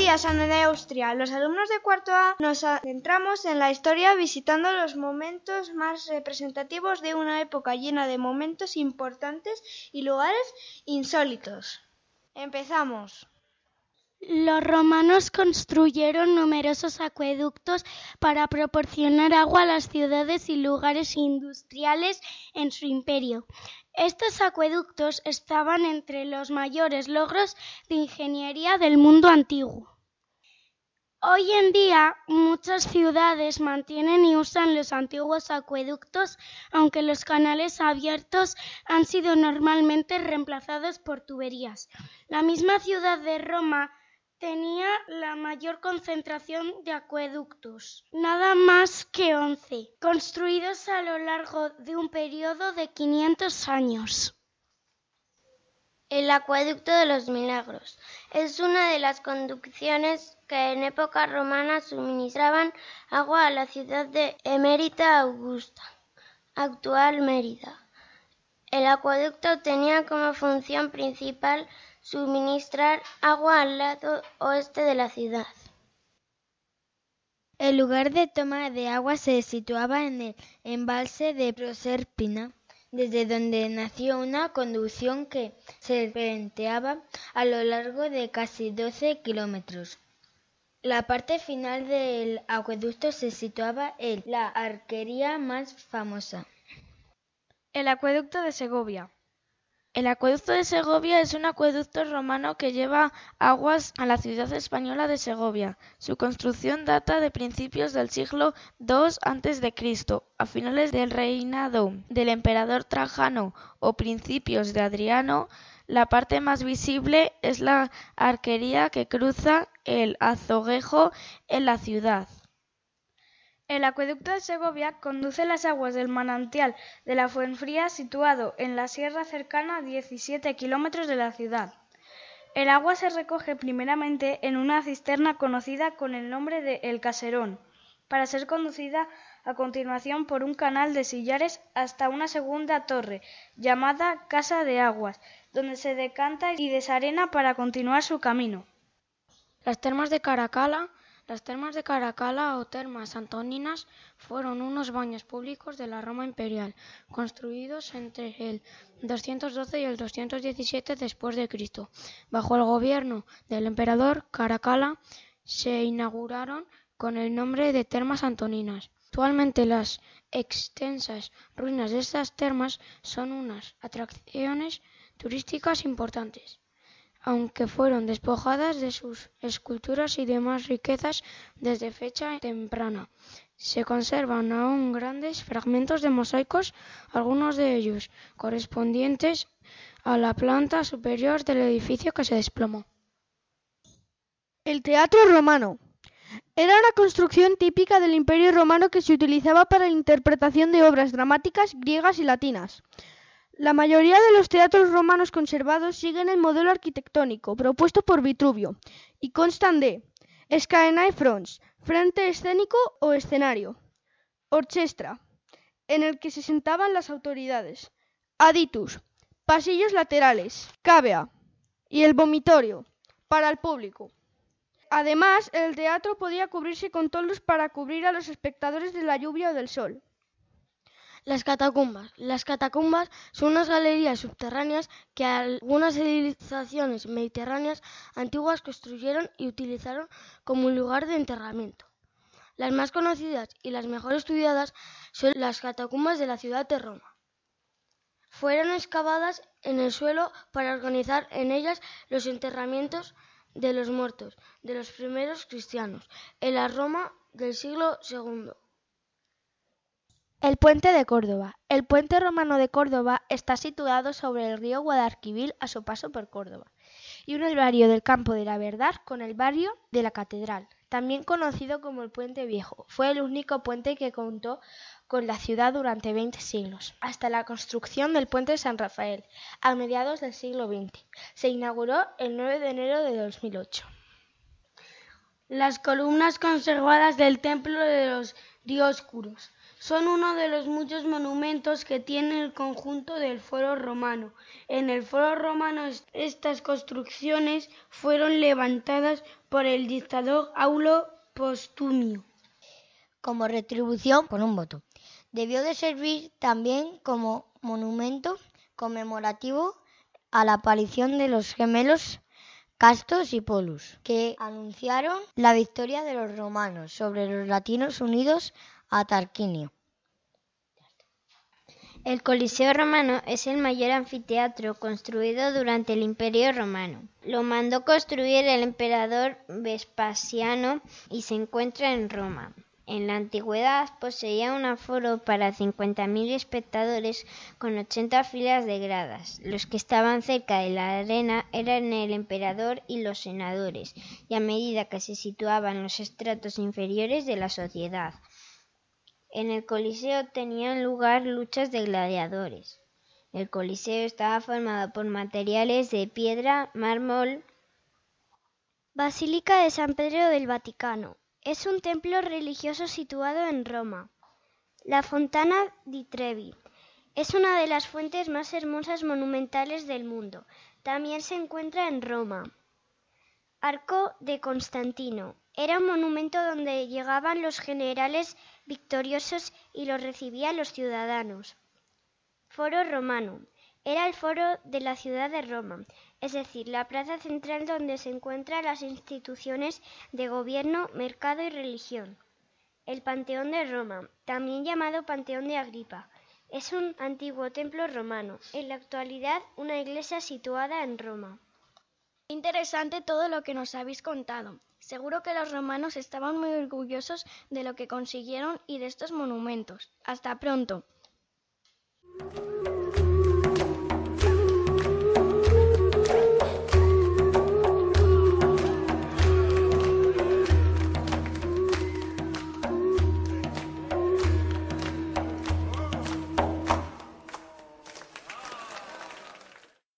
Días, Ana de Austria. Los alumnos de cuarto A nos adentramos en la historia visitando los momentos más representativos de una época llena de momentos importantes y lugares insólitos. Empezamos. Los romanos construyeron numerosos acueductos para proporcionar agua a las ciudades y lugares industriales en su imperio. Estos acueductos estaban entre los mayores logros de ingeniería del mundo antiguo. Hoy en día muchas ciudades mantienen y usan los antiguos acueductos, aunque los canales abiertos han sido normalmente reemplazados por tuberías. La misma ciudad de Roma tenía la mayor concentración de acueductos, nada más que once, construidos a lo largo de un periodo de 500 años. El acueducto de los milagros es una de las conducciones que en época romana suministraban agua a la ciudad de Emérita Augusta, actual Mérida. El acueducto tenía como función principal suministrar agua al lado oeste de la ciudad. El lugar de toma de agua se situaba en el embalse de Proserpina, desde donde nació una conducción que serpenteaba a lo largo de casi 12 kilómetros. La parte final del acueducto se situaba en la arquería más famosa. El acueducto de Segovia. El acueducto de Segovia es un acueducto romano que lleva aguas a la ciudad española de Segovia. Su construcción data de principios del siglo II a.C., a finales del reinado del emperador Trajano o principios de Adriano. La parte más visible es la arquería que cruza el azoguejo en la ciudad. El acueducto de Segovia conduce las aguas del manantial de la Fuenfría situado en la sierra cercana a 17 kilómetros de la ciudad. El agua se recoge primeramente en una cisterna conocida con el nombre de El Caserón, para ser conducida a continuación por un canal de sillares hasta una segunda torre, llamada Casa de Aguas, donde se decanta y desarena para continuar su camino. Las termas de Caracala las termas de Caracalla o termas antoninas fueron unos baños públicos de la Roma imperial, construidos entre el 212 y el 217 después de. Bajo el gobierno del emperador Caracalla se inauguraron con el nombre de termas antoninas. Actualmente las extensas ruinas de estas termas son unas atracciones turísticas importantes aunque fueron despojadas de sus esculturas y demás riquezas desde fecha temprana. Se conservan aún grandes fragmentos de mosaicos, algunos de ellos correspondientes a la planta superior del edificio que se desplomó. El teatro romano. Era una construcción típica del Imperio romano que se utilizaba para la interpretación de obras dramáticas griegas y latinas. La mayoría de los teatros romanos conservados siguen el modelo arquitectónico propuesto por Vitruvio y constan de Scaenae fronts, frente escénico o escenario, orchestra, en el que se sentaban las autoridades, aditus, pasillos laterales, cavea y el vomitorio para el público. Además, el teatro podía cubrirse con toldos para cubrir a los espectadores de la lluvia o del sol. Las catacumbas. Las catacumbas son unas galerías subterráneas que algunas civilizaciones mediterráneas antiguas construyeron y utilizaron como un lugar de enterramiento. Las más conocidas y las mejor estudiadas son las catacumbas de la ciudad de Roma. Fueron excavadas en el suelo para organizar en ellas los enterramientos de los muertos de los primeros cristianos en la Roma del siglo II. El puente de Córdoba. El puente romano de Córdoba está situado sobre el río Guadalquivir a su paso por Córdoba y el barrio del Campo de la Verdad con el barrio de la Catedral, también conocido como el Puente Viejo. Fue el único puente que contó con la ciudad durante 20 siglos, hasta la construcción del puente de San Rafael a mediados del siglo XX. Se inauguró el 9 de enero de 2008. Las columnas conservadas del Templo de los Dioscuros son uno de los muchos monumentos que tiene el conjunto del Foro Romano. En el Foro Romano estas construcciones fueron levantadas por el dictador Aulo Postumio. Como retribución por un voto. Debió de servir también como monumento conmemorativo a la aparición de los gemelos Castos y Polus, que anunciaron la victoria de los romanos sobre los latinos unidos a Tarquinio. El Coliseo romano es el mayor anfiteatro construido durante el Imperio romano. Lo mandó construir el emperador Vespasiano y se encuentra en Roma. En la antigüedad poseía un aforo para 50.000 espectadores con 80 filas de gradas. Los que estaban cerca de la arena eran el emperador y los senadores, y a medida que se situaban los estratos inferiores de la sociedad. En el Coliseo tenían lugar luchas de gladiadores. El Coliseo estaba formado por materiales de piedra, mármol. Basílica de San Pedro del Vaticano. Es un templo religioso situado en Roma. La Fontana di Trevi es una de las fuentes más hermosas monumentales del mundo. También se encuentra en Roma. Arco de Constantino. Era un monumento donde llegaban los generales victoriosos y los recibían los ciudadanos. Foro Romano. Era el foro de la ciudad de Roma, es decir, la plaza central donde se encuentran las instituciones de gobierno, mercado y religión. El Panteón de Roma, también llamado Panteón de Agripa, es un antiguo templo romano, en la actualidad una iglesia situada en Roma. Interesante todo lo que nos habéis contado. Seguro que los romanos estaban muy orgullosos de lo que consiguieron y de estos monumentos. Hasta pronto.